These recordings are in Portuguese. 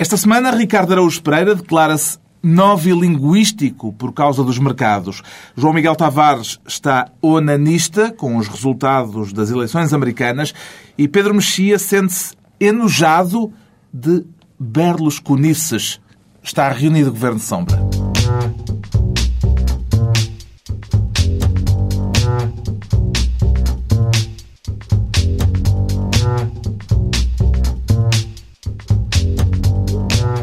Esta semana, Ricardo Araújo Pereira declara-se novilinguístico por causa dos mercados. João Miguel Tavares está onanista com os resultados das eleições americanas e Pedro Mexia sente-se enojado de Berlusconices. Está reunido o Governo de Sombra.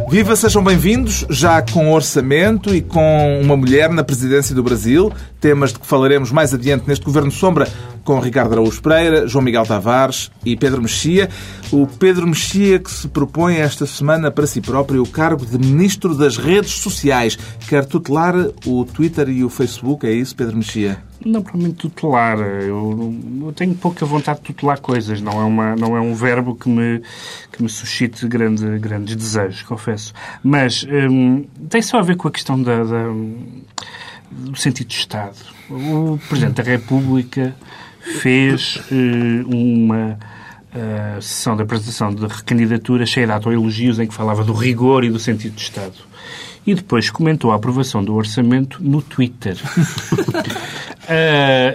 Viva, sejam bem-vindos, já com orçamento e com uma mulher na presidência do Brasil, temas de que falaremos mais adiante neste Governo Sombra com Ricardo Araújo Pereira, João Miguel Tavares e Pedro Mexia. O Pedro Mexia que se propõe esta semana para si próprio o cargo de Ministro das Redes Sociais. Quer tutelar o Twitter e o Facebook, é isso, Pedro Mexia? Não provavelmente tutelar. Eu, eu, tenho pouca vontade de tutelar coisas. Não é, uma, não é um verbo que me, que me suscite grande, grandes desejos, confesso. Mas hum, tem só a ver com a questão da, da, do sentido de Estado. O Presidente da República fez uh, uma uh, sessão de apresentação de recandidatura cheia de autoelogios em que falava do rigor e do sentido de Estado e depois comentou a aprovação do orçamento no Twitter. uh,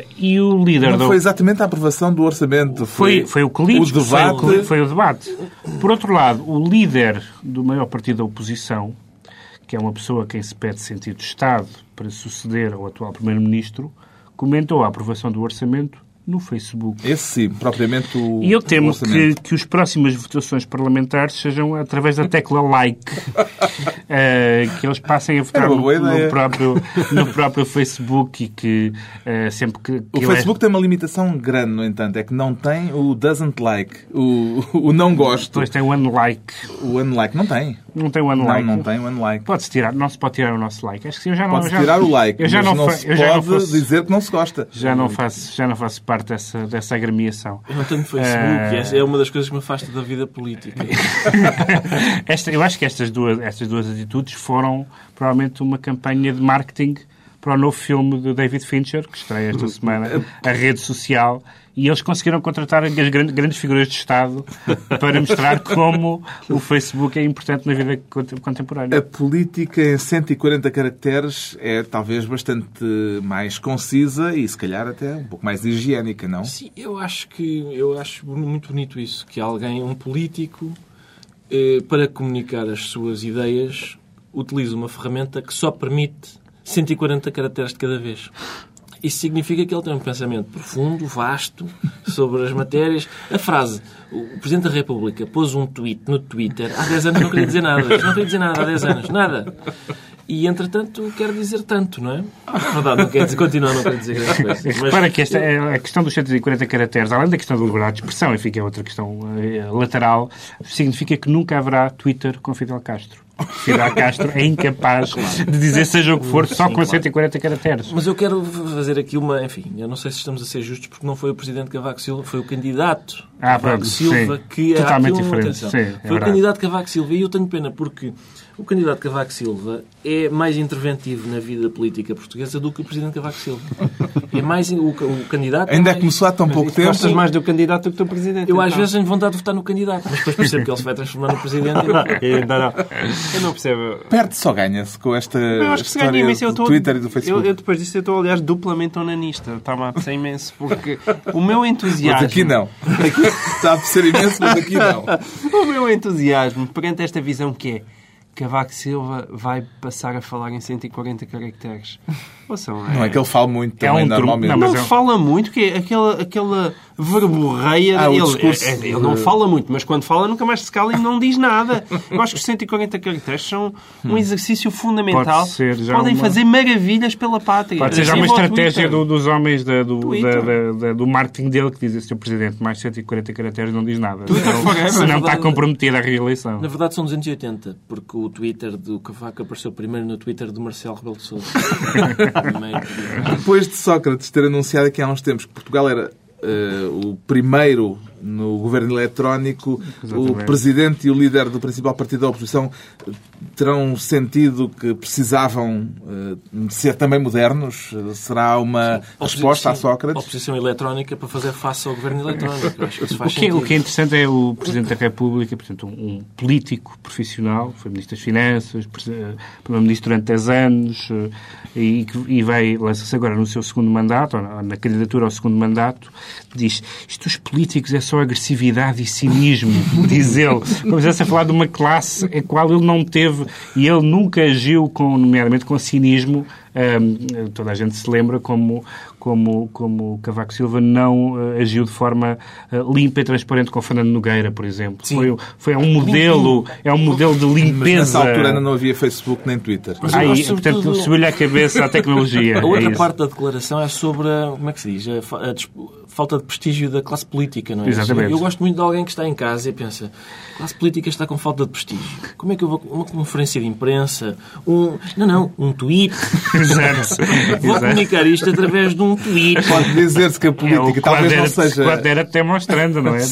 e o líder Não do... foi exatamente a aprovação do orçamento. Foi, foi, foi o que o debate. Foi, foi o debate. Por outro lado, o líder do maior partido da oposição, que é uma pessoa a quem se pede sentido de Estado para suceder ao atual Primeiro-Ministro, comentou a aprovação do orçamento no Facebook. Esse sim, propriamente o. E eu temo que, que as próximas votações parlamentares sejam através da tecla like. uh, que eles passem a votar no, no, próprio, no próprio Facebook e que uh, sempre que. que o Facebook é... tem uma limitação grande, no entanto, é que não tem o doesn't like, o, o não gosto. Depois tem o unlike. O unlike não tem. Não tem o unlike. Não, não tem o unlike. Pode-se tirar, não se pode tirar o nosso like. Acho que sim, eu já não. Pode-se tirar o like. Eu já não, não, se pode não faço, dizer que não se gosta. Já não faço, já não faço parte dessa, dessa agremiação. Eu não tenho Facebook. Uh... É uma das coisas que me afasta da vida política. Esta, eu acho que estas duas, estas duas atitudes foram provavelmente uma campanha de marketing para o novo filme de David Fincher, que estreia esta semana, a rede social, e eles conseguiram contratar as grandes, grandes figuras de Estado para mostrar como o Facebook é importante na vida contemporânea. A política em 140 caracteres é talvez bastante mais concisa e se calhar até um pouco mais higiênica, não? Sim, eu acho que eu acho muito bonito isso, que alguém, um político, eh, para comunicar as suas ideias, utiliza uma ferramenta que só permite 140 caracteres de cada vez. Isso significa que ele tem um pensamento profundo, vasto, sobre as matérias. A frase, o Presidente da República pôs um tweet no Twitter, há 10 anos não queria dizer nada. Não queria dizer nada há 10 anos, nada. E, entretanto, quer dizer tanto, não é? Na verdade, não quer dizer, continua a não quer dizer grandes coisas. Mas... Que esta, é a questão dos 140 caracteres, além da questão da liberdade de expressão, enfim, que é outra questão uh, lateral, significa que nunca haverá Twitter com Fidel Castro. Fidel Castro é incapaz de dizer seja o que for só Sim, com 140 caracteres. Mas eu quero fazer aqui uma... Enfim, eu não sei se estamos a ser justos porque não foi o Presidente Cavaco Silva, foi o candidato ah, Cavaco Silva sim. que... Totalmente diferente. Sim, é foi o candidato Cavaco Silva e eu tenho pena porque o candidato Cavaco Silva é mais interventivo na vida política portuguesa do que o Presidente Cavaco Silva. É mais o, o candidato. Ainda é mais... começou há tão pouco tempo. Gostas mais do candidato do que do Presidente. Eu então. às vezes tenho vontade de votar no candidato, mas depois percebo que ele se vai transformar no Presidente. E não. não, não. Eu não percebo. Perde só ganha-se com esta eu acho que história imenso. Eu do Twitter e do Facebook. Eu, eu, depois disso eu estou, aliás, duplamente onanista. Está-me a apetecer imenso, porque o meu entusiasmo... Mas aqui não. Aqui está a apetecer imenso, mas aqui não. o meu entusiasmo perante esta visão que é Cavaco Silva vai passar a falar em 140 caracteres. Ouçam, é... Não é que ele fala muito também, é um normalmente. Não, não é... fala muito, que é aquela, aquela verborreia. Ah, ele, discurso... é, ele não fala muito, mas quando fala nunca mais se cala e não diz nada. Eu acho que os 140 caracteres são um exercício fundamental. Pode ser já Podem uma... fazer maravilhas pela pátria. Pode ser já uma estratégia do, dos homens da, do, da, da, do marketing dele que diz Sr. Presidente, mais 140 caracteres não diz nada. Se não está comprometida a reeleição. Na verdade são 280, porque o Twitter do Cavaco apareceu primeiro no Twitter do Marcelo Rebelo de Sousa. Depois de Sócrates ter anunciado aqui há uns tempos que Portugal era uh, o primeiro no governo eletrónico, o Exatamente. presidente e o líder do principal partido da oposição terão sentido que precisavam eh, ser também modernos? Será uma resposta a Sócrates? Oposição eletrónica para fazer face ao governo eletrónico. Acho que isso O faz que, é- o que é interessante é o Presidente da República, portanto, um, um político profissional, foi Ministro das Finanças, Primeiro-Ministro durante 10 anos eh, e, que- e vai, lança-se agora no seu segundo mandato, ou na, na candidatura ao segundo mandato, diz isto dos políticos é só agressividade e cinismo, diz ele. Como se estivesse a falar de uma classe a qual ele não teve e ele nunca agiu, com, nomeadamente com cinismo, Hum, toda a gente se lembra como, como, como Cavaco Silva não eh, agiu de forma eh, limpa e transparente com Fernando Nogueira, por exemplo. Foi, foi um modelo, é um modelo de Mas limpeza. nessa altura ainda não havia Facebook nem Twitter. Mas eu Aí, portanto, sobretudo- subiu-lhe à cabeça a tecnologia. A outra é parte da declaração é sobre a, como é que se diz? A, a des- falta de prestígio da classe política, não é? Exatamente. Eu gosto muito de alguém que está em casa e pensa a classe política está com falta de prestígio. Como é que eu vou... Uma conferência de imprensa, um... Não, não, um tweet. Exato. Vou Exato. comunicar isto através de um tweet. Pode dizer-se que a É política talvez não seja... quando era até mostrando, não é?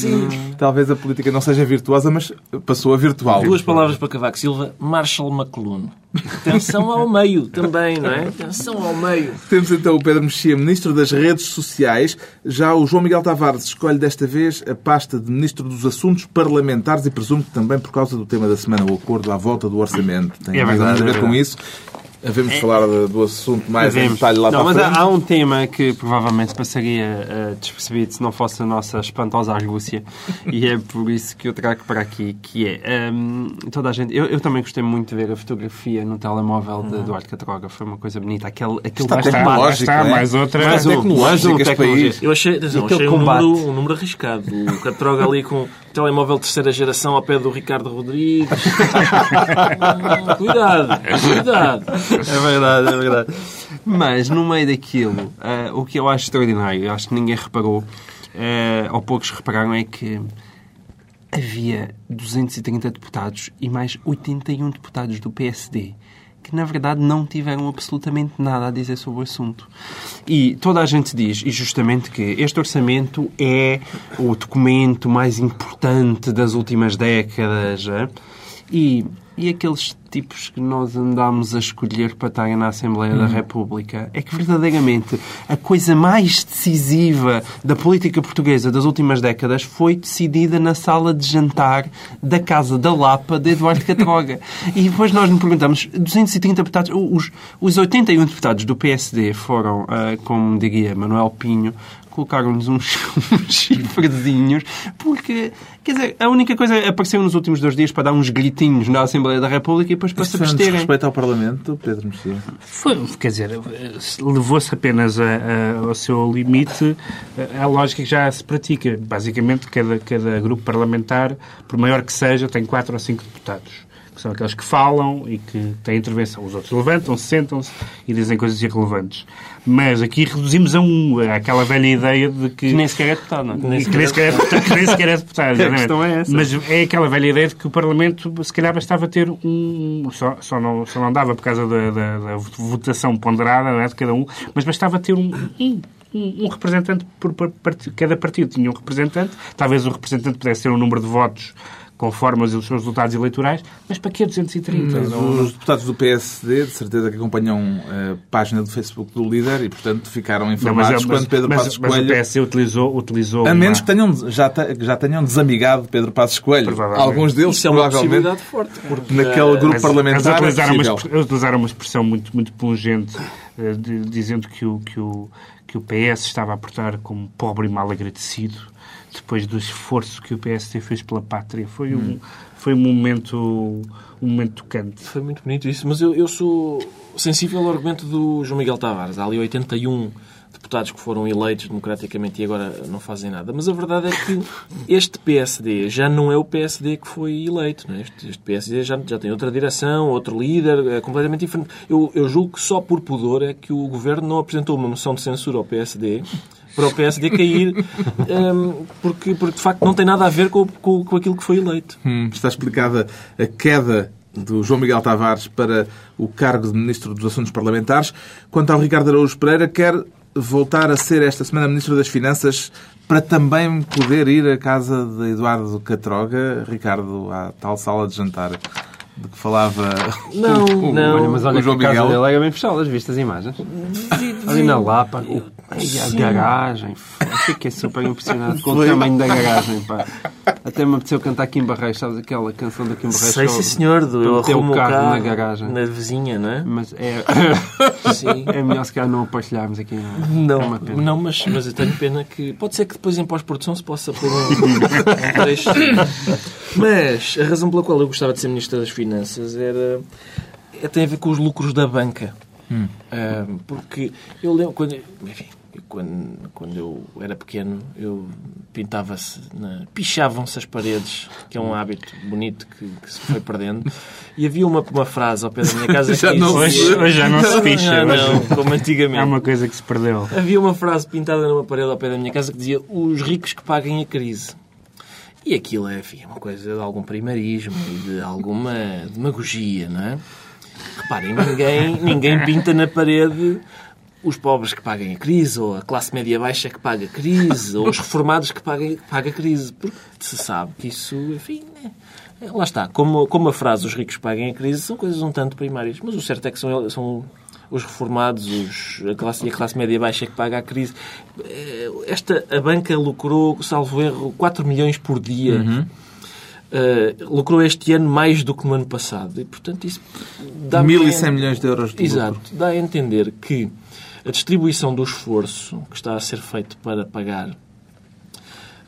Talvez a política não seja virtuosa, mas passou a virtual. Duas palavras para Cavaco Silva, Marshall McLuhan. Atenção ao meio também, não é? Atenção ao meio. Temos então o Pedro Mexia, Ministro das Redes Sociais. Já o João Miguel Tavares escolhe desta vez a pasta de Ministro dos Assuntos Parlamentares e presumo que também por causa do tema da semana, o acordo à volta do orçamento. Tem É mais verdade, a ver é com isso. Havemos de falar do assunto mais em detalhe lá não, para a mas frente. há, há um tema que provavelmente passaria eh, despercebido se não fosse a nossa espantosa argúcia e é por isso que eu trago para aqui, que é ehm, toda a gente... Eu, eu também gostei muito de ver a fotografia no telemóvel de Eduardo Catroga, foi uma coisa bonita. Aquele, aquele Está Lá está, lá tecnológico, está, é? mais outra. Mais um, tecnológico mais um tecnologia. Eu achei, aquele achei um, combate. número, um número arriscado. O Catroga ali com telemóvel de terceira geração ao pé do Ricardo Rodrigues. Hum, cuidado, cuidado. É verdade, é verdade. Mas no meio daquilo, ah, o que eu acho extraordinário, eu acho que ninguém reparou, ah, ou poucos repararam, é que havia 230 deputados e mais 81 deputados do PSD que na verdade não tiveram absolutamente nada a dizer sobre o assunto. E toda a gente diz, e justamente que este orçamento é o documento mais importante das últimas décadas. é? E, e aqueles tipos que nós andámos a escolher para estarem na Assembleia da República é que verdadeiramente a coisa mais decisiva da política portuguesa das últimas décadas foi decidida na sala de jantar da Casa da Lapa de Eduardo Catroga. e depois nós nos perguntamos, 230 deputados, os, os 81 deputados do PSD foram, ah, como diria Manuel Pinho, colocaram-nos uns, uns chifrezinhos, porque, quer dizer, a única coisa apareceu nos últimos dois dias para dar uns gritinhos na Assembleia da República e depois para se Isto foi um absterem. desrespeito ao Parlamento, Pedro Mexia. Foi, quer dizer, levou-se apenas a- a- ao seu limite a, a lógica que já se pratica. Basicamente, cada, cada grupo parlamentar, por maior que seja, tem quatro ou cinco deputados. Que são aqueles que falam e que têm intervenção. Os outros levantam-se, sentam-se e dizem coisas irrelevantes. Mas aqui reduzimos a um, aquela velha ideia de que... Que nem sequer é deputado, não é? Que nem sequer é deputado. que nem sequer é deputado, exatamente. questão é essa. Mas é aquela velha ideia de que o Parlamento, se calhar, bastava ter um. Só, só, não, só não dava por causa da, da- da votação ponderada não é, de cada um, mas bastava ter um. um um representante por, por partido. Cada partido tinha um representante. Talvez o representante pudesse ter um número de votos conforme os seus resultados eleitorais. Mas para que 230? Mas Não- os deputados do PSD, de certeza que acompanham a página do Facebook do líder e, portanto, ficaram Não, mas, informados mas, quando Pedro mas, Passos mas o Coelho... PSD utilizou, utilizou A uma- menos que tenham, já, já tenham desamigado Pedro Passos Coelho. Alguns deles, Isso é uma provavelmente, possibilidade forte. Porque, naquele grupo Mas- mas parlamentar, é utilizaram, uma, possível. expre- utilizaram uma expressão muito, muito pungente, eh, de- dizendo que o, que, o, que o PS estava a portar como pobre e mal agradecido depois do esforço que o PSD fez pela pátria. Foi um, foi um momento um momento tocante. Foi muito bonito isso, mas eu, eu sou sensível ao argumento do João Miguel Tavares. Há ali 81 deputados que foram eleitos democraticamente e agora não fazem nada. Mas a verdade é que este PSD já não é o PSD que foi eleito. É? este, este PSD já, já tem outra direção, outro líder, é completamente diferente. Eu, eu julgo que só por pudor é que o governo não apresentou uma moção de censura ao PSD para o PSD cair, hum, porque, porque de facto não tem nada a ver com, com, com aquilo que foi eleito. Hum, está explicada a queda do João Miguel Tavares para o cargo de Ministro dos Assuntos Parlamentares. Quanto ao Ricardo Araújo Pereira, quer voltar a ser esta semana Ministro das Finanças para também poder ir à casa de Eduardo Catroga, Ricardo, à tal sala de jantar de que falava Não, o, não. Olha, mas olha o que João a casa Miguel. dele era bem fechada, viste as imagens? Ali na Lapa, o, a garagem. Fiquei super impressionado com o tamanho da garagem, pá. Até me apeteceu cantar Kim Barreiros, sabes aquela canção do Kim Barreiros? Sei, sim, senhor. Do, eu arrumo o carro carro na garagem. Na vizinha, não é? Mas é, Sim. é melhor se calhar não a partilharmos aqui. Não, é? É Não, uma pena. não mas, mas eu tenho pena que. Pode ser que depois em pós-produção se possa pôr um, um trecho. Mas a razão pela qual eu gostava de ser Ministro das Finanças era. é- tem a ver com os lucros da banca. Ah, porque eu lembro. Quando, enfim, quando, quando eu era pequeno, eu pintava-se. Pichavam-se as paredes, que é um hábito bonito que, que se foi perdendo. E havia uma, uma frase ao pé da minha casa Já que não Hoje, hoje já não se picha. Não, hoje como antigamente. é uma coisa que se perdeu. Havia uma frase pintada numa parede ao pé da minha casa que dizia os ricos que paguem a crise. E aquilo é, enfim, uma coisa de algum primarismo e de alguma demagogia, não é? Reparem, ninguém, ninguém pinta na parede os pobres que paguem a crise, ou a classe média baixa que paga a crise, ou os reformados que paguem, que paga a crise. Porque se sabe que isso, enfim, é- é- lá está. Como, como a frase os ricos paguem a crise são coisas um tanto primárias. Mas o certo é que são, são os reformados os, a classe, e a classe média baixa que paga a crise. Eh, Esta, a banca lucrou, salvo erro, 4 milhões por dia. Uh, lucrou este ano mais do que no ano passado. E, portanto, isso dá 1.100 milhões de euros de Exato. lucro. Dá a entender que a distribuição do esforço que está a ser feito para pagar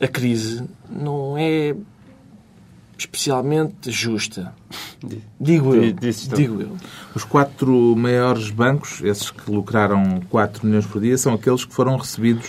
a crise não é especialmente justa. Digo eu. Tu. Digo eu. Os quatro maiores bancos, esses que lucraram 4 milhões por dia, são aqueles que foram recebidos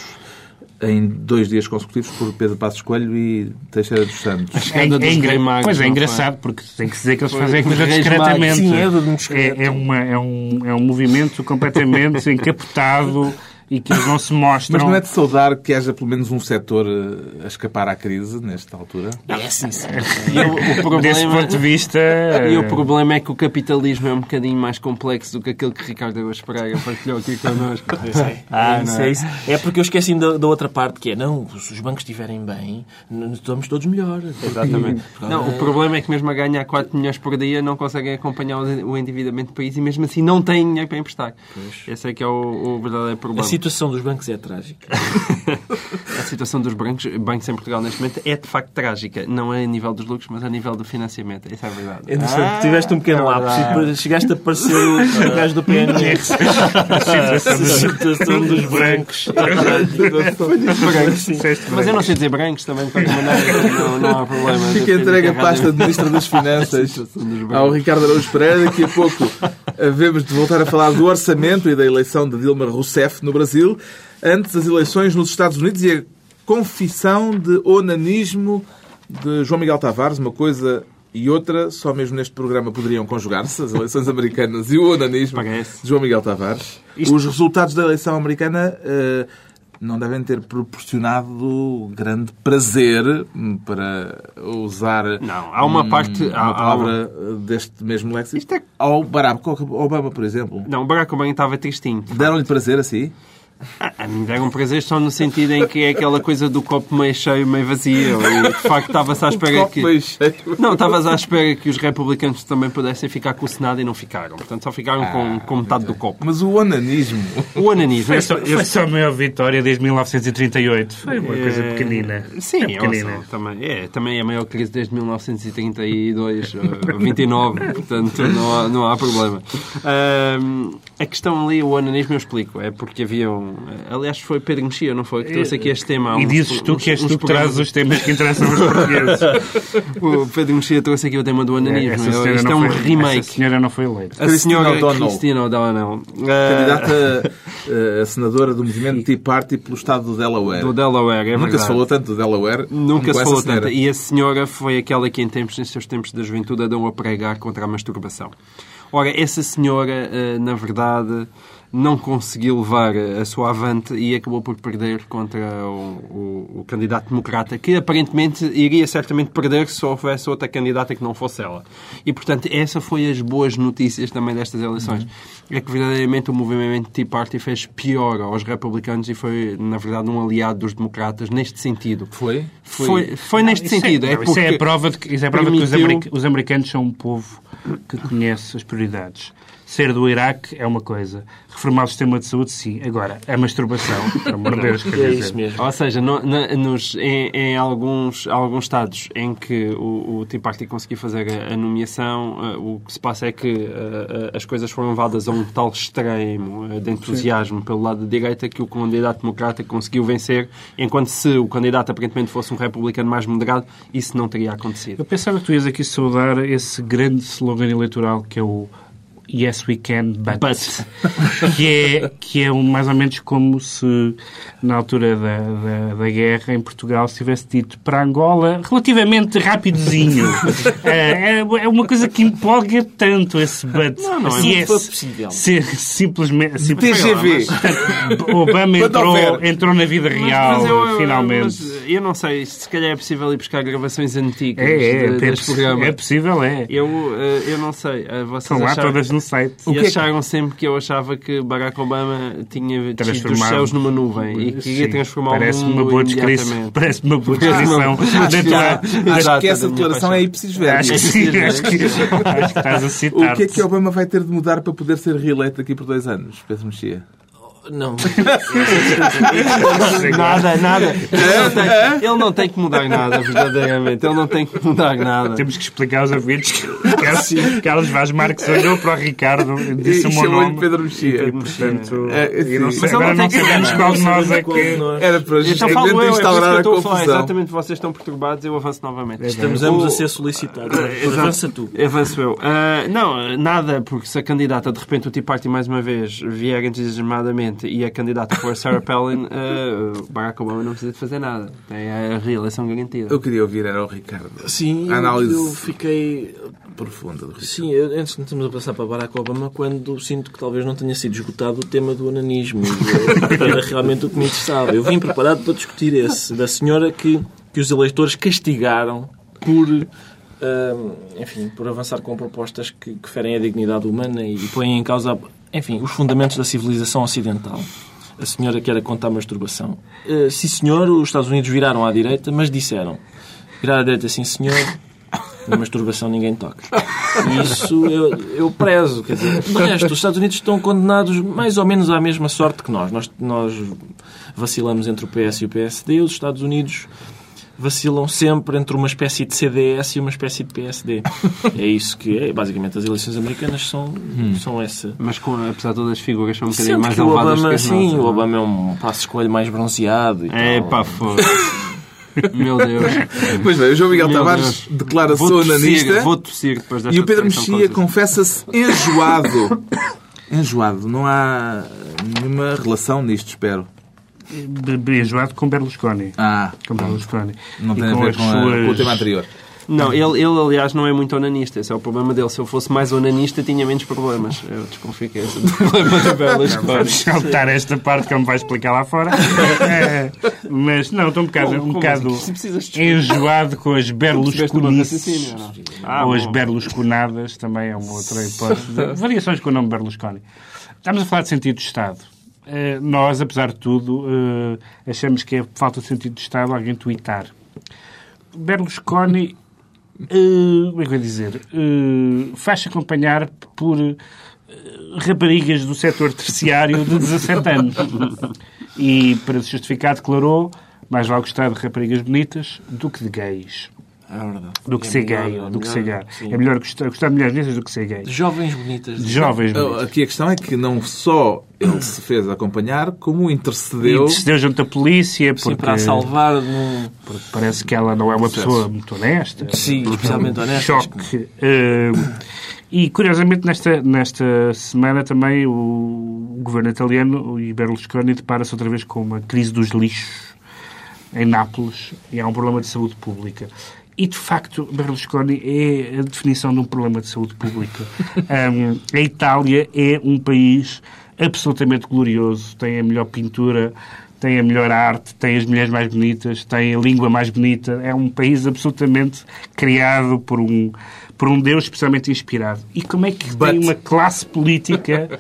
em dois dias consecutivos por Pedro Passos Coelho e Teixeira dos Santos. É, Anda dos é Magos, Pois é não engraçado, porque tem que dizer que eles fazem a coisa Reis discretamente. Sim, é um é, é, uma, é, um, é um movimento completamente encapotado e que eles não se mostram. Mas não é de saudar que haja pelo menos um setor eh, a escapar à crise nesta altura? É sim, sim. E o, Desse problema, ponto de vista. e eh, o problema é que o capitalismo é um bocadinho mais complexo do que aquele que Ricardo Araújo Pereira partilhou aqui connosco. Ah, não isso, é? é isso. É porque eu esqueci da, da outra parte que é, não, se os bancos estiverem bem, estamos todos melhor. Exatamente. Não, o problema é que mesmo a ganhar 4 milhões por dia não conseguem acompanhar o endividamento do país e mesmo assim não têm dinheiro para emprestar. Esse é que é o, o verdadeiro A problema. Situação dos bancos é trágica. A situação dos bancos, bancos em Portugal neste momento é de facto trágica. Não é a nível dos lucros, mas a nível do financiamento. Isso é verdade. Interessante. Tiveste um pequeno é lápis e chegaste a parecer o gajo do PNR. A situação dos bancos. disseste Mas eu não sei dizer brancos também, de qualquer maneira, não, não há problema. Fica entregue a pasta de Ministro das Finanças ao Ricardo Araújo Pereira. Daqui a pouco havemos de voltar a falar do orçamento e da eleição de Dilma Rousseff no Brasil, antes das eleições nos Estados Unidos e a confissão de onanismo de João Miguel Tavares, uma coisa e outra, só mesmo neste programa poderiam conjugar-se, as eleições americanas e o onanismo de João Miguel Tavares. Os resultados da eleição americana eh, não devem ter proporcionado grande prazer, para usar Não, há uma hum, parte- uma há- há palavra deste mesmo léxico. Isto é- Ao Barack Obama, por exemplo. Não, o Barack Obama estava tristinho. Deram-lhe prazer assim? A mim deram um prazer só no sentido em que é aquela coisa do copo meio cheio, meio vazio. E de facto estava-se à espera Copo que. meio cheio. Não, estavas à espera que os republicanos também pudessem ficar com o Senado e não ficaram. Portanto, só ficaram com, com metade do copo. Mas o onanismo... O ananismo. Foi é só, foi só a maior vitória desde 1938. Foi uma coisa É, pequenina. Sim, é pequenina. ouçam, também, é, também é a maior crise desde 1932, eh, 29, portanto não há, não há problema. Ahm, a questão ali, o ananismo, eu explico, é porque Aliás, foi Pedro Mexia, não foi? Que trouxe aqui este tema. há E uns- dizes tu uns- que és tu que trazes os temas que interessam aos portugueses. O Pedro Mexia trouxe aqui o tema do ananismo. Essa senhora Isto é um foi- remake. Essa senhora não foi eleita. A senhora O'Donnell. Christine O'Donnell. Ah, Candidata eh, a senadora do movimento Tea Party pelo estado do Delaware. do Delaware, é Nunca verdade. se falou tanto do Delaware Nunca se falou tanto. E a senhora foi aquela que em tempos, em seus tempos da juventude, andou a pregar contra a masturbação. Ora, essa senhora, eh, na verdade, não conseguiu levar a sua avante e acabou por perder contra o, o, o candidato democrata, que aparentemente iria certamente perder se houvesse outra candidata que não fosse ela. E, portanto, essa foi as boas notícias também destas eleições. É que verdadeiramente o movimento Tea Party fez pior aos republicanos e foi, na verdade, um aliado dos democratas neste sentido. Foi? Foi, foi neste Isso é- sentido. não, É, isso é a prova de que, isso é a prova de que os, permitiu- america- os americanos são um povo que conhece as prioridades. Ser do Iraque é uma coisa. Reformar o sistema de saúde, sim. Agora, a masturbação, pelo amor de Deus, quer É dizer. isso mesmo. Ou seja, no- na- nos, em, em alguns, alguns estados em que o, o Tea Party conseguiu fazer a, a nomeação, eh, o que se passa é que eh, as coisas foram levadas a um tal extremo eh, de entusiasmo pelo lado da direita que o candidato democrata conseguiu vencer, enquanto se o candidato aparentemente fosse um republicano mais moderado, isso não teria acontecido. Eu pensava que tu ias aqui saudar esse grande slogan eleitoral que é o Yes We Can, but, But. que é, que é um, mais ou menos como se na altura da, da, da guerra em Portugal se tivesse dito para Angola relativamente rapidozinho. é, é uma coisa que empolga tanto esse but. Não, não é Se muito possível. Ser simplesmente... assim, TGV. Obama entrou, entrou na vida real, Mas eu- finalmente. mas eu não sei, se calhar é possível ir buscar gravações antigas é, é, de- é, deste programa. é possível, é. Eu, eh, eu não sei. eh, Vocês Estão lá acharam- todas no site. E que é que- acharam sempre que eu achava que Barack Obama tinha Transformado. céus numa nuvem e que ia transformar o parece mundo uma boa descrição. Parece uma boa descrição. Acho que essa declaração é ipsis Acho que sim, acho que, estás a O citar. que é que Obama vai ter de mudar para poder ser reeleito daqui por dois anos? Pedro Mexia. Não. Nada, nada. Ele não, tem, ele não tem que mudar nada, verdadeiramente. Ele não tem que mudar nada. Temos que explicar aos ouvintes que Carlos, Carlos Vaz Marques olhou para o Ricardo e disse E o meu nome. Pedro Mexia. E, portanto, É, e não sei, agora não não sabemos qual de nós é que... Era para Então falo eu, é por isso que instaurar eu a estou a falar. confusão. Exatamente, vocês estão perturbados, eu avanço novamente. Estamos O- ambos a ser solicitados. Exato. Avança tu. Avanço eu. Ah, não, nada, porque se a candidata de repente o Tea Party mais uma vez vier entusiasmadamente e a candidata for Sarah Palin, ah, Barack Obama não precisa de fazer nada. Tem a reeleição garantida. Eu queria ouvir, era o Ricardo. Sim, A eu, análise eu fiquei. profunda do Ricardo. Sim, eu, antes de estamos a passar para Barack Obama, quando sinto que talvez não tenha sido esgotado o tema do ananismo, e que era realmente o que me interessava. Eu vim preparado para discutir esse, da senhora que, que os eleitores castigaram por. hum, enfim, por avançar com propostas que, que ferem a dignidade humana e põem em causa, enfim, os fundamentos da civilização ocidental. A senhora que era contra a masturbação. Eh, sim, senhor, os Estados Unidos viraram à direita, mas disseram: virar à direita, sim, senhor, na masturbação ninguém toca. E isso eu, eu prezo. Quer dizer, de resto, os Estados Unidos estão condenados mais ou menos à mesma sorte que nós. Nós, nós vacilamos entre o PS e o PSD. Os Estados Unidos vacilam sempre entre uma espécie de CDS e uma espécie de PSD. É isso que é. Basicamente, as eleições americanas são, são essa. Mas com, apesar de todas as figuras são um bocadinho mais que o elevadas Obama, que as sim, nossas, o é? Obama é um passo de escolha mais bronzeado e É tal. pá, foda Meu Deus. Pois bem, o João Miguel Meu Tavares Deus. declara-se Vou tossir, onanista vou tossir depois desta e o Pedro Mexia confessa-se enjoado. enjoado. Não há nenhuma relação nisto, espero. Enjoado com Berlusconi. Ah, Com Berlusconi. não E tem a ver com, a- com o tema anterior. Não, ele, ele aliás não é muito onanista, esse é o problema dele. Se eu fosse mais onanista, tinha menos problemas. Eu desconfio que esse é o problema do Berlusconi. Vamos saltar esta parte que ele me vai explicar lá fora. É, mas não, estou um bocado, Como- um bocado de- enjoado com as berlusconices. Ah, ou as berlusconadas, também é uma outra hipótese. de- Variações com o nome Berlusconi. Estamos a falar de sentido de Estado. Eh, nós, apesar de tudo, eh, achamos que é falta de sentido de Estado alguém tweetar. Berlusconi, eh, como é que eu ia dizer, faz-se acompanhar por raparigas do setor terciário de 17 anos. E, para se justificar, declarou mais vale gostar de raparigas bonitas do que de gays. É verdade. Do que É ser melhor, gay. é do que melhor, ser gay. sim. É melhor gostar, gostar de mulheres bonitas do que ser gay. De jovens bonitas. De jovens bonitas. Aqui a questão é que não só ele se fez acompanhar, como intercedeu. decidiu junto à polícia Sim, porque, para a salvar num... porque parece que ela não é uma Processo. pessoa muito honesta. Sim, especialmente honesta. choque. Eh, e, curiosamente, nesta, nesta semana também o governo italiano e Berlusconi depara-se outra vez com uma crise dos lixos em Nápoles e há um problema de saúde pública. E, de facto, Berlusconi é a definição de um problema de saúde pública. Um, a Itália é um país absolutamente glorioso, tem a melhor pintura, tem a melhor arte, tem as mulheres mais bonitas, tem a língua mais bonita. É um país absolutamente criado por um, por um Deus especialmente inspirado. E como é que But- tem uma classe política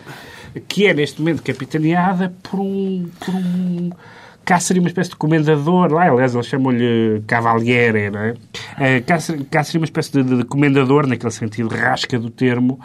que é, neste momento, capitaneada por um... Por um cá seria uma espécie de comendador, lá, aliás, eles chamam-lhe cavaliere, não é? Eh, Cá, cá seria uma espécie de, de comendador, naquele sentido rasca do termo,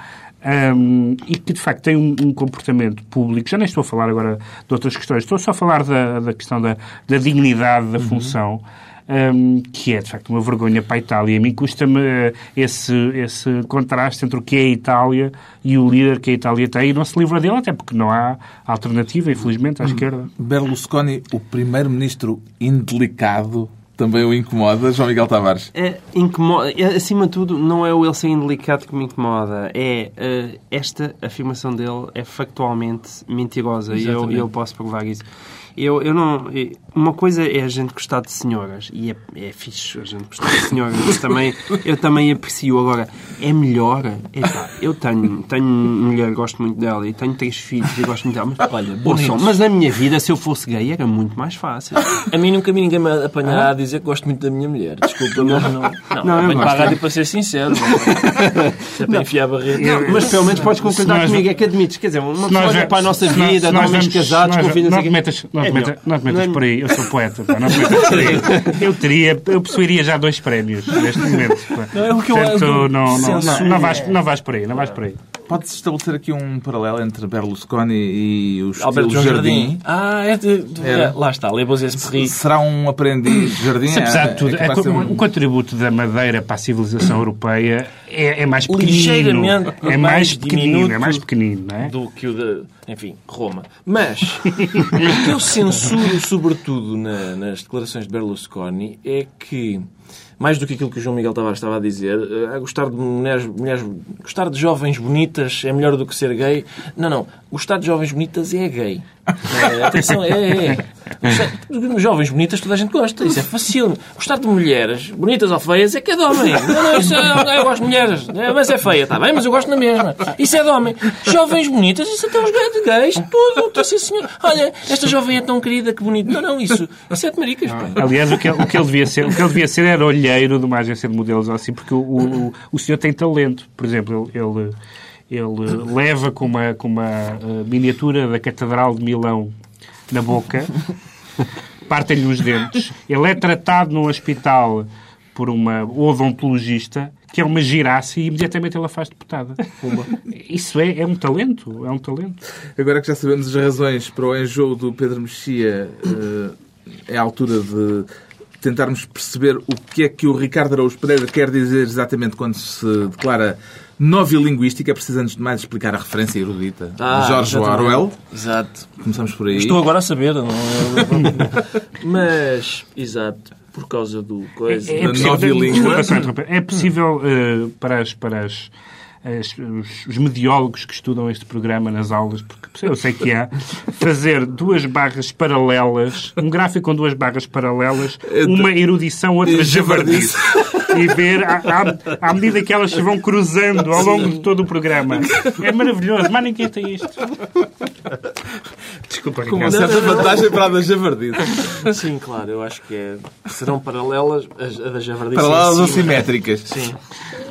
hum, e que, de facto, tem um, um comportamento público. Já nem estou a falar agora de outras questões, estou só a falar da, da questão da, da dignidade da função. Hum, que é, de facto, uma vergonha para a Itália. A mim custa-me eh, esse, esse contraste entre o que é a Itália e o líder que a Itália tem, e não se livra dele, até porque não há alternativa, infelizmente, à esquerda. Berlusconi, o primeiro-ministro indelicado, também o incomoda, João Miguel Tavares. É, incomoda, é, acima de tudo, não é o ele ser indelicado que me incomoda. É eh, esta afirmação dele é factualmente mentirosa e eu, Exatamente. eu posso provar isso. Eu, eu não, uma coisa é a gente gostar de senhoras e é, é fixe a gente gostar de senhoras. Eu também, eu também aprecio. Agora, é melhor. Epá, eu tenho, tenho mulher, gosto muito dela e tenho três filhos e gosto muito dela. Mas, Olha, ouçam, mas na minha vida, se eu fosse gay, era muito mais fácil. A mim nunca ninguém me apanhar a dizer que gosto muito da minha mulher. Desculpa, mas não. Não, Não, não eu para a rádio para ser sincero. Não. Se é para enfiar a barreira. Mas pelo menos podes concordar comigo, é que admites. Quer dizer, uma Se pessoa olha para a nossa nós- vida, se de nós homens casados, nós- com filhos... Não te metas, não te é metas, melhor. não te metas Não é por aí, eu sou poeta, pá, não te metas por aí. Eu teria, eu possuiria já dois prémios neste momento. pá. Não, é o que eu- Portanto, eu- não, não, não, censura. não, vais, não vais por aí, não vais por aí. Pode-se estabelecer aqui um paralelo entre Berlusconi e o Alberto Jardim? Jardim. Ah, é de, de- é, lá está, Lebos Esprit. Será um aprendiz Jardim? Se, apesar de tudo, é, ser um- o contributo da Madeira para a civilização europeia é, é mais pequenino. Ligeiramente É mais mais pequenino, é mais pequenino, não é? do que o de, enfim, Roma. Mas o que eu censuro, sobretudo, na- nas declarações de Berlusconi é que, mais do que aquilo que o João Miguel Tavares estava a dizer, eh, a gostar de mulheres, mulheres, gostar de jovens bonitas é melhor do que ser gay. Não, não. Gostar de jovens bonitas é gay. É, atenção, é, é. Gostar jovens bonitas toda a gente gosta. Isso é fácil. Gostar de mulheres, bonitas ou feias, é que é de homem. Não, não, isso é, eu gosto de mulheres. É, mas é feia, está bem, mas eu gosto na mesma. Isso é de homem. Jovens bonitas, isso até os gays, gays tudo. Tá, sim, senhor. Olha, esta jovem é tão querida, que bonito. Não, não, isso, isso é de maricas. pá. Aliás, o que, ele- o, que ele devia ser, o que ele devia ser era olheiro de uma agência de modelos assim, porque o, o, o senhor tem talento. Por exemplo, ele, ele, leva com uma, com uma eh, miniatura da Catedral de Milão na boca, partem-lhe os dentes. Ele é tratado num hospital por uma odontologista que é uma giraça e imediatamente ela faz deputada. Isso é, é um talento, é um talento. Agora que já sabemos as razões para o enjoo do Pedro Mexia, eh, é a altura de tentarmos perceber o que é que o Ricardo Araújo Pereira quer dizer exatamente quando se declara novilinguística. É preciso, antes de mais, explicar a referência erudita de Ah, George exatamente. Orwell. Exato. Começamos por aí. Estou agora a saber, não é? Mas, exato, por causa do coisa. É, Da possível. É possível eh, para, as, para as, as- os, os mediólogos que estudam este programa nas aulas, porque eu sei que há, fazer duas barras paralelas, um gráfico com duas barras paralelas, uma erudição, outra javardice. E ver à, à- à medida que elas se vão cruzando ao longo de todo o programa. É maravilhoso, mas ninguém tem isto. Desculpa, Com uma Ricardo. certa vantagem para a da javardice. Sim, claro, eu acho que é. Serão paralelas as- a da javardice. Paralelas ou simétricas. Sim.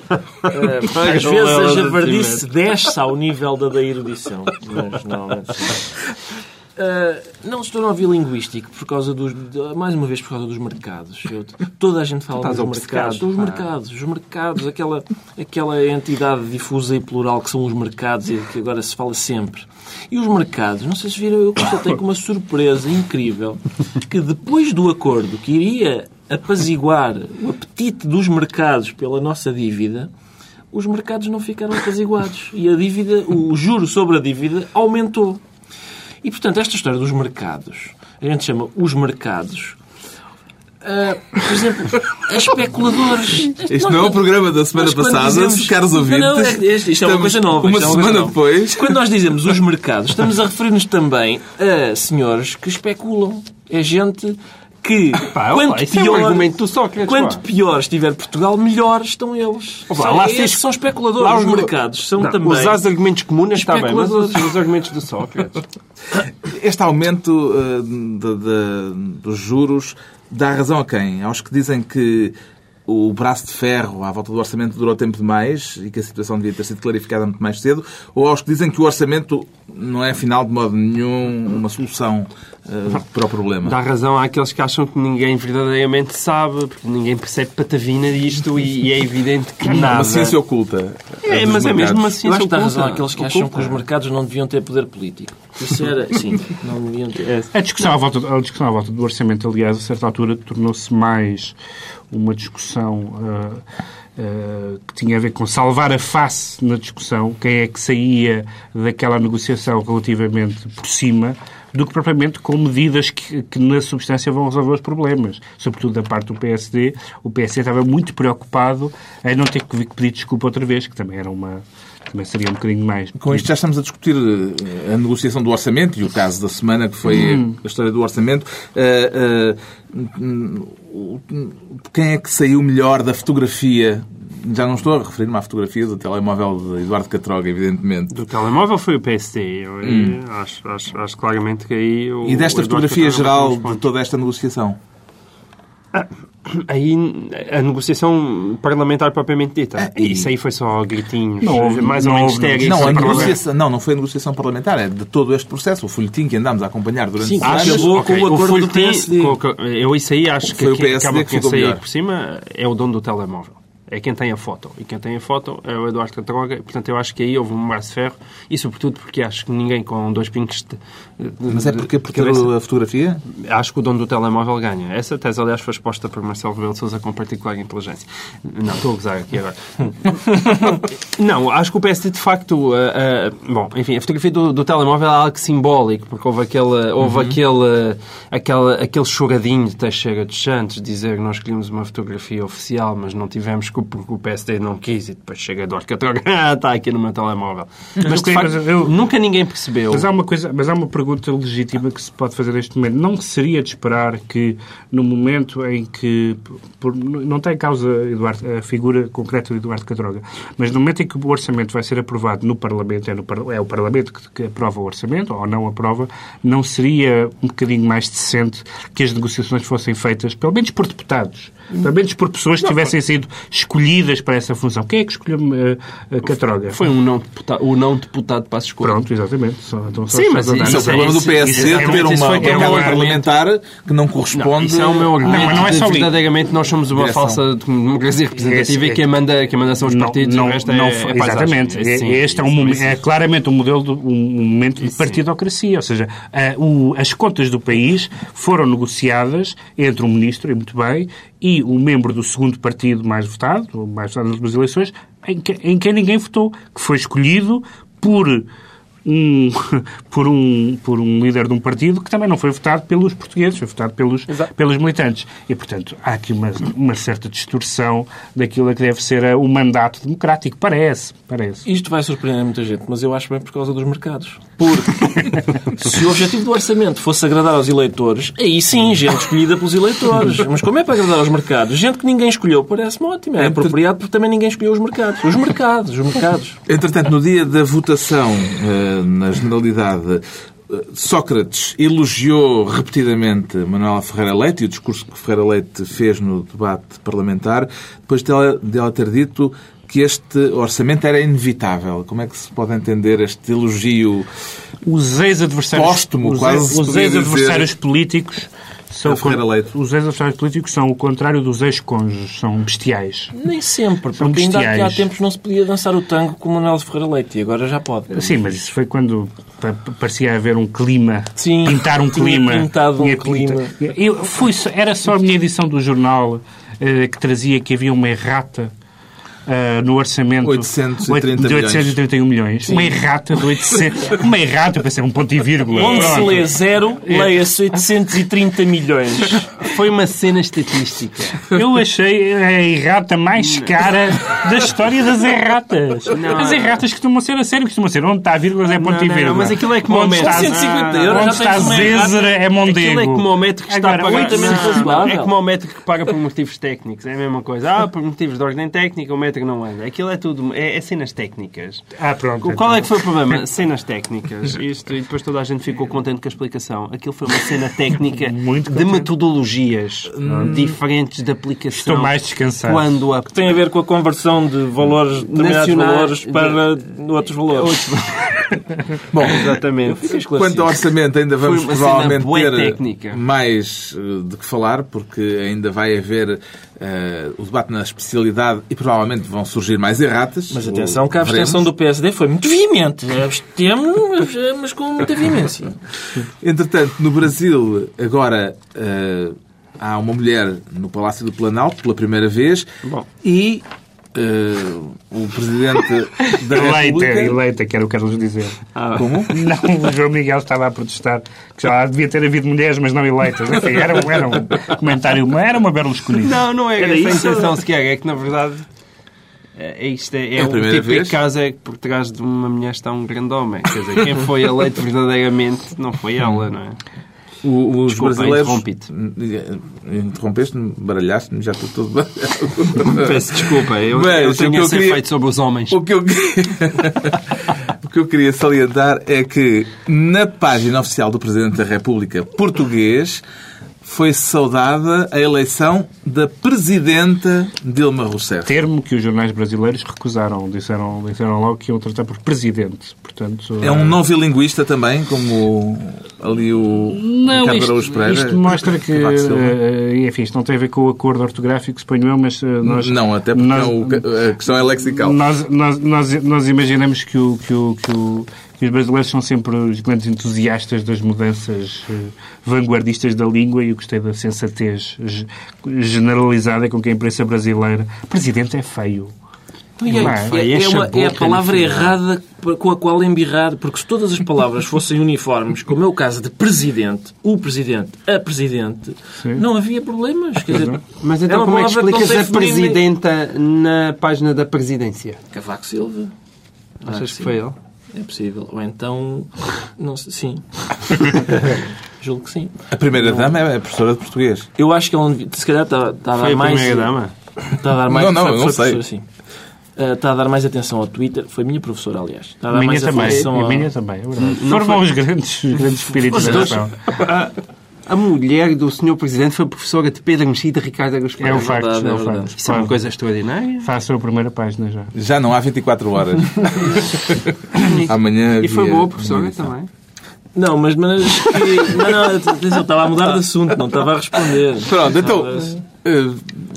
Às vezes a javardice desce ao nível da da erudição. Mas normalmente. Eh, não estou no bilinguístico por causa dos. Mais uma vez por causa dos mercados. Eu- toda a gente fala dos mercados. Os mercados, os mercados, aquela, aquela entidade difusa e plural que são os mercados e que agora se fala sempre. E os mercados, não sei se viram, eu constatei com uma surpresa incrível que depois do acordo que iria apaziguar o apetite dos mercados pela nossa dívida, os mercados não ficaram apaziguados. E a dívida, o juro sobre a dívida aumentou. E, portanto, esta história dos mercados, a gente chama os mercados, ah, por exemplo, a especuladores. Isto não é o programa da semana passada, dizemos- caros ouvintes. Não, não, é- é- isto é uma coisa nova. Uma isto é coisa semana depois. Quando nós dizemos os mercados, estamos a referir-nos também a senhores que especulam. É gente que Pá, quanto, isso é um pior, argumento do Sócrates, quanto pior estiver Portugal, melhor estão eles. Olá, são, lá esses se- são especuladores. lá os os- mercados são Não, também... Usar os argumentos comuns está bem, mas os, os argumentos do Sócrates. Este aumento eh, de- de- dos juros dá razão a quem? Aos que dizem que o braço de ferro à volta do orçamento durou tempo demais e que a situação devia ter sido clarificada muito mais cedo, ou aos que dizem que o orçamento não é, afinal, de modo nenhum, uma solução eh, para o problema? Dá razão àqueles que acham que ninguém verdadeiramente sabe, porque ninguém percebe patavina disto e, e é evidente que É nada... uma ciência oculta. É, mas é mesmo uma mercados. Eu ciência acho que dá oculta. razão àqueles que acham que Oculta. os mercados não deviam ter poder político. Isso era, sim, não deviam ter. A discussão, à volta, a discussão à volta do orçamento, aliás, a certa altura tornou-se mais uma discussão ah, ah, que tinha a ver com salvar a face na discussão, quem é que saía daquela negociação relativamente por cima, do que propriamente com medidas que, que na substância vão resolver os problemas. Sobretudo da parte do PSD. O PSD estava muito preocupado em não ter que pedir desculpa outra vez, que também era uma... Também seria um bocadinho mais... Com isto já estamos a discutir eh, a negociação do orçamento e o caso da semana, que foi a história do orçamento. Eh, eh, quem é que saiu melhor da fotografia? Já não estou a referir-me à fotografia do telemóvel de Eduardo Catroga, evidentemente. Do telemóvel foi o PSD. Eu, eh, acho, acho, acho claramente que aí... O, E desta fotografia Catarina geral de toda esta negociação? Aí a negociação parlamentar propriamente dita. Ah, e- Isso aí foi só gritinhos, Não houve- mais ou não menos houve-. Não, a negociação, não, não foi a negociação parlamentar, é de todo este processo, o folhetim que andámos a acompanhar durante Sim, acho- acabou com o acordo do folhetim, PSD. com- com- eu isso aí acho que Foi o aqui- PSD acaba que quem ficou sair por cima é o dono do telemóvel. É quem tem a foto. E quem tem a foto é o Eduardo Catroga. Portanto, eu acho que aí houve um braço de ferro. E, sobretudo, porque acho que ninguém com dois pingos de, de- Mas é porque por de ter cabeça- a fotografia? Acho que o dono do telemóvel ganha. Essa tese, aliás, foi exposta por Marcelo Rebelo de Sousa com particular inteligência. Não, estou a gozar aqui agora. não, acho que o PSD, de facto... ah, ah, bom, enfim, a fotografia do, do telemóvel é algo simbólico, porque houve aquele, houve aquele, aquele, aquele choradinho de Teixeira dos Santos, dizer que nós queríamos uma fotografia oficial, mas não tivemos porque o PSD não quis, e depois chega Eduardo Catroga, ah, está aqui no meu telemóvel. Mas, de facto, eu- nunca ninguém percebeu. Mas há uma coisa, mas há uma pergunta legítima que se pode fazer neste momento. Não seria de esperar que no momento em que por- não tem causa Eduardo, a figura concreta de Eduardo Cadroga, mas no momento em que o orçamento vai ser aprovado no Parlamento, é, no é o Parlamento que, que aprova o orçamento ou não aprova, não seria um bocadinho mais decente que as negociações fossem feitas, pelo menos por deputados, pelo menos por pessoas que tivessem sido escolhidas para essa função. Quem é que escolheu uh, uh, Catroga? Foi um não deputado, o não deputado para a escolha. Pronto, exatamente. Só, então, só Sim, mas Isso é o é- problema do PSD isso é- ter uma é bancada argumento- parlamentar que não Não, corresponde... isso é o meu argumento Não, não é só verdadeiramente nós somos uma Direção. falsa democracia representativa Esse- e quem manda, quem manda são os partidos e o resto é, foi- é paisagem. exatamente. Esse este é, um é claramente um modelo de, um momento de partidocracia. Ou seja, a- o- as contas do país foram negociadas entre o ministro, e muito bem, e o membro do segundo partido mais votado, mais votado nas últimas eleições, em, que, em quem ninguém votou, que foi escolhido por um, por, um, por um líder de um partido que também não foi votado pelos portugueses, foi votado pelos, pelos militantes. E, portanto, há aqui uma, uma certa distorção daquilo que deve ser o mandato democrático. Parece, parece. Isto vai surpreender muita gente, mas eu acho bem por causa dos mercados. Porque se o objetivo do orçamento fosse agradar aos eleitores, aí sim, gente escolhida pelos eleitores. Mas como é para agradar aos mercados? Gente que ninguém escolheu, parece-me ótimo. É apropriado porque também ninguém escolheu os mercados. Os mercados, os mercados. Entretanto, no dia da votação, eh, na generalidade, eh, Sócrates elogiou repetidamente Manuela Ferreira Leite e o discurso que Ferreira Leite fez no debate parlamentar, depois dela, dela ter dito que este orçamento era inevitável. Como é que se pode entender este elogio? Os ex-adversários, Póstumo, os, quase se os ex-adversários dizer. políticos são os ex-adversários políticos são o contrário dos ex-cônjuges, são bestiais. Nem sempre, São porque ainda aqui há bestiais. tempos não se podia dançar o tango com o Manuel Ferreira Leite e agora já pode. Sim, mas isso foi quando pa- pa- parecia haver um clima, Sim, pintar um clima. pintado um clima. Eu fui, era só a minha edição do jornal eh, que trazia que havia uma errata uh, no orçamento 830 de 831 milhões. Uma errata de 800. uma errata, eu pensei, um ponto e vírgula. Onde se lê zero, leia-se 830 milhões. Foi uma cena estatística. Eu achei a errata mais cara da história das erratas. Não. As erratas costumam ser a sério, costumam ser onde está vírgulas é ponto Não, e vírgula. não, mas aquilo é como onde o está, metro. 150 euros, onde está tens uma errata. Zézer é Mondego. Aquilo é como o médico que está Agora, a oito- razoável. É como o médico que paga por motivos técnicos. É a mesma coisa. Ah, por motivos de ordem técnica, o médico não anda. Aquilo é tudo. É, é cenas técnicas. Ah, pronto. Qual é que foi o problema? Cenas técnicas. Isto, e depois toda a gente ficou contente com a explicação. Aquilo foi uma cena técnica Muito de metodologias diferentes de aplicação. Estou mais descansado. Quando a Tem a ver com a conversão de valores, determinados Nacional- valores para outros valores. Bom, Exatamente. Quanto ao orçamento, ainda vamos provavelmente ter técnica. mais eh, de que falar, porque ainda vai haver eh, o debate na especialidade e provavelmente vão surgir mais erratas. Mas atenção que a Veremos. abstenção do PSD foi muito veemente. Abstemos, mas com muita veemência. Entretanto, no Brasil, agora eh, há uma mulher no Palácio do Planalto pela primeira vez Bom. e eh, o Presidente da Eleita, República... eleita, quero o Carlos dizer. Como? Não, o João Miguel estava a protestar que já devia ter havido mulheres, mas não eleitas. Enfim, era, um- era um comentário, era uma Berlusconi. Não, não é Era essa a isso? intenção sequer. É que, na verdade, é, é isto. É, É a o primeira tipo de vez? caso é que por trás de uma mulher está um grande homem. Quer dizer, quem foi eleito verdadeiramente não foi ela, não é? O- os Desculpa, brasileiros... interrompi-te. Interrompeste-me, baralhaste-me, já estou todo baralhado. Peço desculpa, eu, Mas eu tenho que esse queria- efeito sobre os homens. O que, eu... o que eu queria salientar é que na página oficial do Presidente da República português foi saudada a eleição da Presidenta Dilma Rousseff. Termo que os jornais brasileiros recusaram. Disseram, disseram logo que iam tratar por presidente. Portanto, É um não bilinguista também, como ali o Não, Ricardo isto, Araújo Pereira. isto mostra que, Silva. eh, enfim, isto não tem a ver com o acordo ortográfico, suponho eu, mas eh, nós... Não, até porque nós, não, o- a questão é lexical. Nós, nós, nós, nós imaginamos que, o, que, o, que, o, que os brasileiros são sempre os grandes entusiastas das mudanças eh, vanguardistas da língua e eu gostei da sensatez ge- generalizada com que a imprensa brasileira... Presidente é feio. E Não é, é? é, É é uma, é a chaboca palavra errada com a qual embirrar, porque se todas as palavras fossem uniformes, como é o caso de presidente, o presidente, a presidente, Sim. não havia problemas. Quer dizer, Mas É então uma como é que palavra que não explicas a. Presidenta na página da Presidência? Cavaco Silva. Achas que foi ele? É possível. Ou então, não sei, sim. Julgo que sim. A primeira dama é professora de português. Eu acho que não devia- se calhar, está, está a Foi dar a mais. primeira dama? Está a dar mais. Não, não, foi- eu não sei. sim. Ah, está a dar mais atenção ao Twitter. Foi minha professora, aliás. Está a dar A minha mais também. atenção A ao... minha também, é verdade. Não Formam foi- os grandes, os grandes espíritos Os da dois. nação. A, mulher do Sr. Presidente foi professora de Pedro Mexida e Ricardo Araújo É o Pereira. facto, é o verdade. facto. Isso é uma coisa extraordinária. Faça a primeira página já. Já não há 24 horas. Amanhã E foi boa professora também. Não, mas, mas que- não, não, atenção, estava a mudar de assunto, não estava a responder. Pronto, então eh,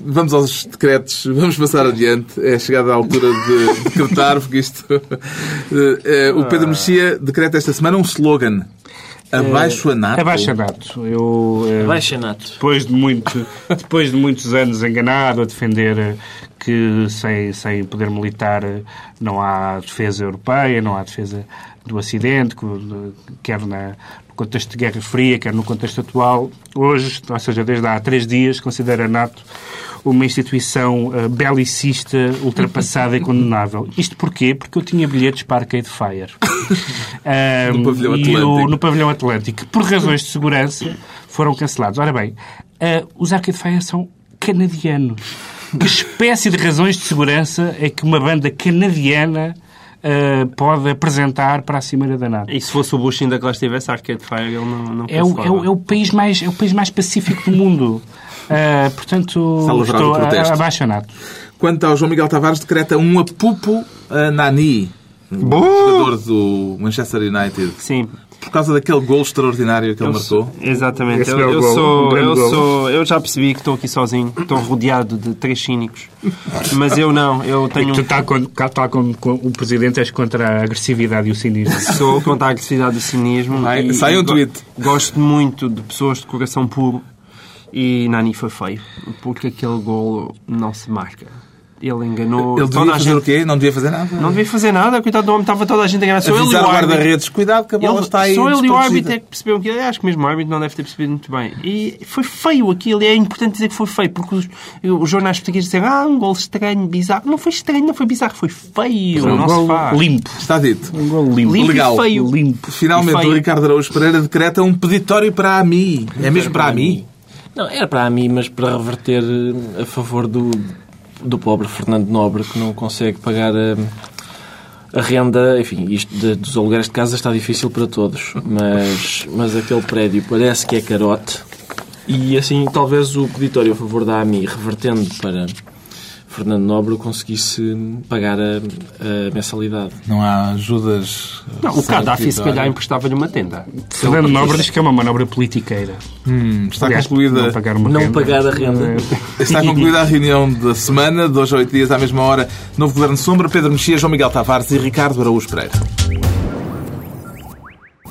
vamos aos decretos, vamos passar adiante. É chegada a altura de decretar, porque isto. eh, eh, o Pedro Mexia decreta esta semana um slogan: Abaixo a NATO. Abaixa Nato. Eu, eh, Baixa nato. depois de, muito, depois de muitos anos enganado a defender que sem, sem poder militar não há defesa europeia, não há defesa do eh, quer na, no contexto de Guerra Fria, quer no contexto atual, hoje, ou seja, desde há três dias, considera a NATO uma instituição eh, belicista, ultrapassada e condenável. Isto porquê? Porque eu tinha bilhetes para Arcade Fire. Ahm, No pavilhão e Atlântico. o- no pavilhão Atlântico, que por razões de segurança foram cancelados. Ora bem, ah, os Arcade Fire são canadianos. Que espécie de razões de segurança é que uma banda canadiana ah, pode apresentar para a Cimeira da NATO? E se fosse o Bush ainda que lá estivesse, Arcade Fire, ele não, não É o, é, o, é o país mais, é o país mais pacífico do mundo. Ah, portanto, estou do protesto. a- abaixo a NATO. Quanto ao João Miguel Tavares, decreta um apupo a Nani, o jogador do Manchester United, Sim, por causa daquele gol extraordinário que ele marcou. exatamente. Esse Eu, é o eu gol, um sou, grande eu, gol. sou, eu já percebi que estou aqui sozinho, estou rodeado de três cínicos. Mas eu não, eu tenho Tu um está com, como com o Presidente, és contra a agressividade e o cinismo. Sou contra a agressividade do cinismo. Ai, e- sai um e tweet. Gosto muito de pessoas de coração puro. E Nani foi feio. Porque aquele golo não se marca. Ele enganou Ele toda devia a fazer o gente. quê? Não devia fazer nada? Não devia fazer nada, coitado do homem, estava toda a gente a enganar. Só ele e o o árbitro. guarda-redes, cuidado que a bola Ele- está aí só ele e o árbitro é que perceberam aquilo. Eu acho que mesmo o árbitro não deve ter percebido muito bem. E foi feio aquilo. E é importante dizer que foi feio, porque os, os jornais portugueses disseram ah, um gol estranho, bizarro. Não foi estranho, não foi bizarro, foi feio. Um não se gol faz. limpo. Está dito. Um gol limpo. Limpo Legal. e feio. Limpo. Finalmente, E feio. o Ricardo Araújo Pereira decreta um peditório para a AMI. É mesmo para a AMI? Não, era para a mim, mas para reverter eh, a favor do, do pobre Fernando Nobre, que não consegue pagar a, a renda. Enfim, isto de- dos aluguéis de casa está difícil para todos, mas, mas aquele prédio parece que é carote. E assim, talvez o peditório a favor da AMI, revertendo para Fernando Nobre, conseguisse pagar a, a mensalidade. Não há ajudas. Não, o Gaddafi, se calhar, emprestava-lhe uma tenda. Fernando Nobre diz que é uma manobra politiqueira. Hum, está Aliás, concluída. Não pagar, uma Não renda. pagar a renda. Está concluída a reunião da semana, de hoje a oito dias, à mesma hora. Novo Governo Sombra, Pedro Mexia, João Miguel Tavares e Ricardo Araújo Pereira.